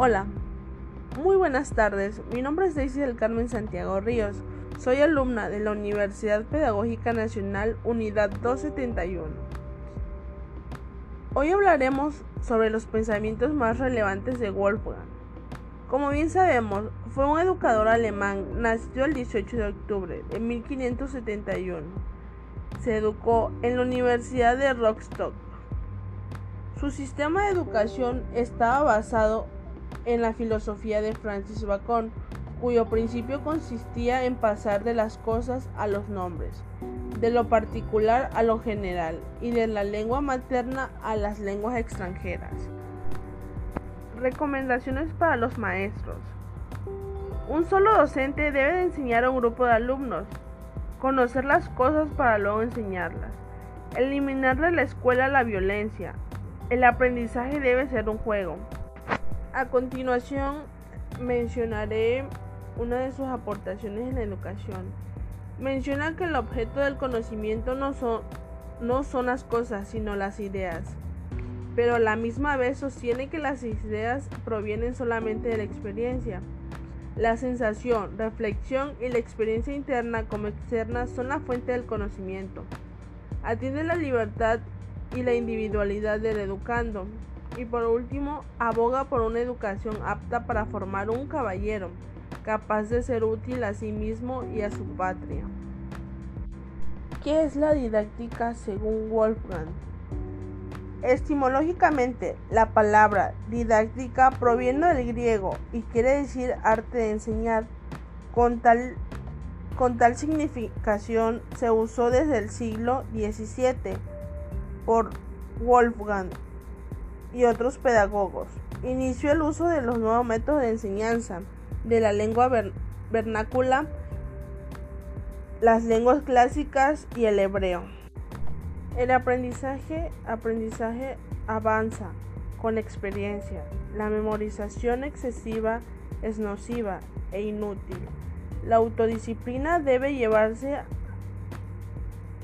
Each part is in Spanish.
Hola, muy buenas tardes. Mi nombre es Daisy del Carmen Santiago Ríos. Soy alumna de la Universidad Pedagógica Nacional Unidad 271. Hoy hablaremos sobre los pensamientos más relevantes de Wolfgang. Como bien sabemos, fue un educador alemán nacido el 18 de octubre de 1571. Se educó en la Universidad de Rostock. Su sistema de educación estaba basado en la filosofía de Francis Bacon, cuyo principio consistía en pasar de las cosas a los nombres, de lo particular a lo general y de la lengua materna a las lenguas extranjeras. Recomendaciones para los maestros. Un solo docente debe enseñar a un grupo de alumnos, conocer las cosas para luego enseñarlas, eliminar de la escuela la violencia. El aprendizaje debe ser un juego. A continuación mencionaré una de sus aportaciones en la educación. Menciona que el objeto del conocimiento no son, no son las cosas, sino las ideas. Pero a la misma vez sostiene que las ideas provienen solamente de la experiencia. La sensación, reflexión y la experiencia interna como externa son la fuente del conocimiento. Atiende la libertad y la individualidad del educando. Y por último, aboga por una educación apta para formar un caballero, capaz de ser útil a sí mismo y a su patria. ¿Qué es la didáctica según Wolfgang? Estimológicamente, la palabra didáctica proviene del griego y quiere decir arte de enseñar. Con tal, con tal significación se usó desde el siglo XVII por Wolfgang y otros pedagogos. Inició el uso de los nuevos métodos de enseñanza de la lengua vernácula, las lenguas clásicas y el hebreo. El aprendizaje, aprendizaje avanza con experiencia. La memorización excesiva es nociva e inútil. La autodisciplina debe llevarse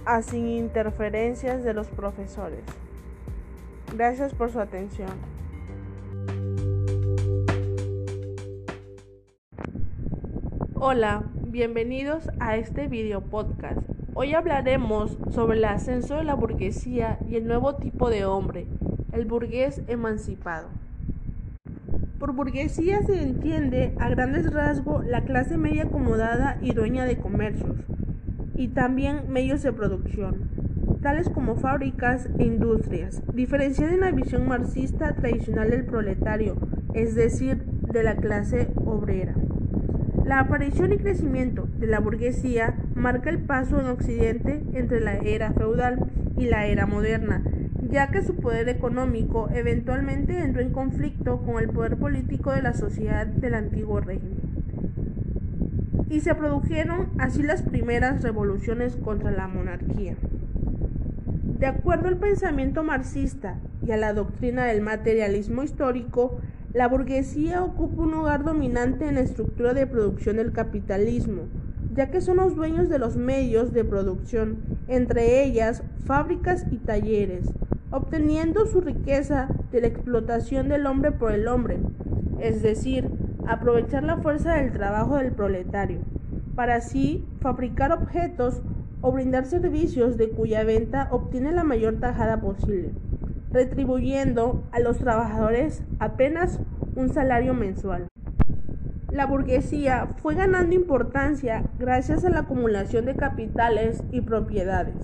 a sin interferencias de los profesores. Gracias por su atención. Hola, bienvenidos a este video podcast. Hoy hablaremos sobre el ascenso de la burguesía y el nuevo tipo de hombre, el burgués emancipado. Por burguesía se entiende a grandes rasgos la clase media acomodada y dueña de comercios, y también medios de producción, tales como fábricas e industrias, diferenciada en la visión marxista tradicional del proletario, es decir, de la clase obrera. La aparición y crecimiento de la burguesía marca el paso en Occidente entre la era feudal y la era moderna, ya que su poder económico eventualmente entró en conflicto con el poder político de la sociedad del antiguo régimen. Y se produjeron así las primeras revoluciones contra la monarquía. De acuerdo al pensamiento marxista y a la doctrina del materialismo histórico, la burguesía ocupa un lugar dominante en la estructura de producción del capitalismo, ya que son los dueños de los medios de producción, entre ellas fábricas y talleres, obteniendo su riqueza de la explotación del hombre por el hombre, es decir, aprovechar la fuerza del trabajo del proletario, para así fabricar objetos o brindar servicios de cuya venta obtiene la mayor tajada posible, retribuyendo a los trabajadores apenas un salario mensual. La burguesía fue ganando importancia gracias a la acumulación de capitales y propiedades,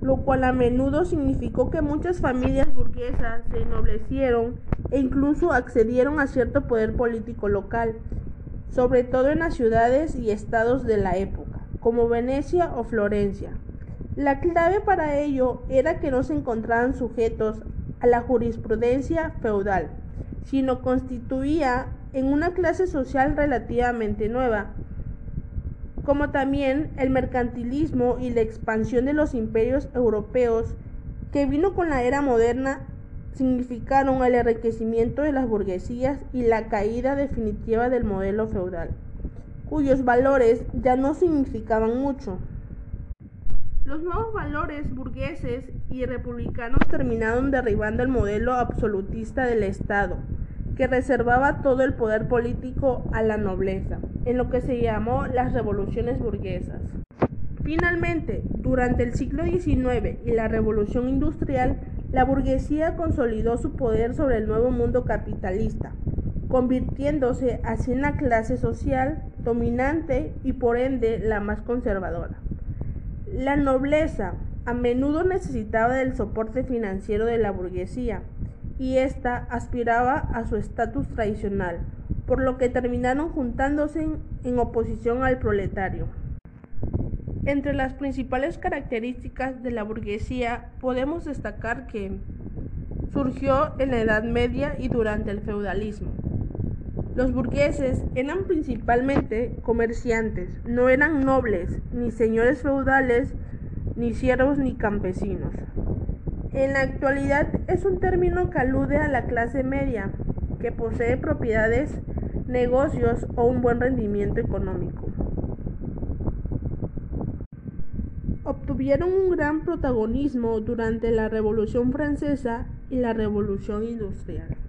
lo cual a menudo significó que muchas familias burguesas se ennoblecieron e incluso accedieron a cierto poder político local, sobre todo en las ciudades y estados de la época como Venecia o Florencia. La clave para ello era que no se encontraran sujetos a la jurisprudencia feudal, sino constituía en una clase social relativamente nueva, como también el mercantilismo y la expansión de los imperios europeos que vino con la era moderna significaron el enriquecimiento de las burguesías y la caída definitiva del modelo feudal cuyos valores ya no significaban mucho. Los nuevos valores burgueses y republicanos terminaron derribando el modelo absolutista del Estado, que reservaba todo el poder político a la nobleza, en lo que se llamó las revoluciones burguesas. Finalmente, durante el siglo XIX y la revolución industrial, la burguesía consolidó su poder sobre el nuevo mundo capitalista, convirtiéndose así en la clase social dominante y por ende la más conservadora. La nobleza a menudo necesitaba del soporte financiero de la burguesía y ésta aspiraba a su estatus tradicional, por lo que terminaron juntándose en oposición al proletario. Entre las principales características de la burguesía podemos destacar que surgió en la Edad Media y durante el feudalismo. Los burgueses eran principalmente comerciantes, no eran nobles, ni señores feudales, ni siervos ni campesinos. En la actualidad es un término que alude a la clase media, que posee propiedades, negocios o un buen rendimiento económico. Obtuvieron un gran protagonismo durante la Revolución Francesa y la Revolución Industrial.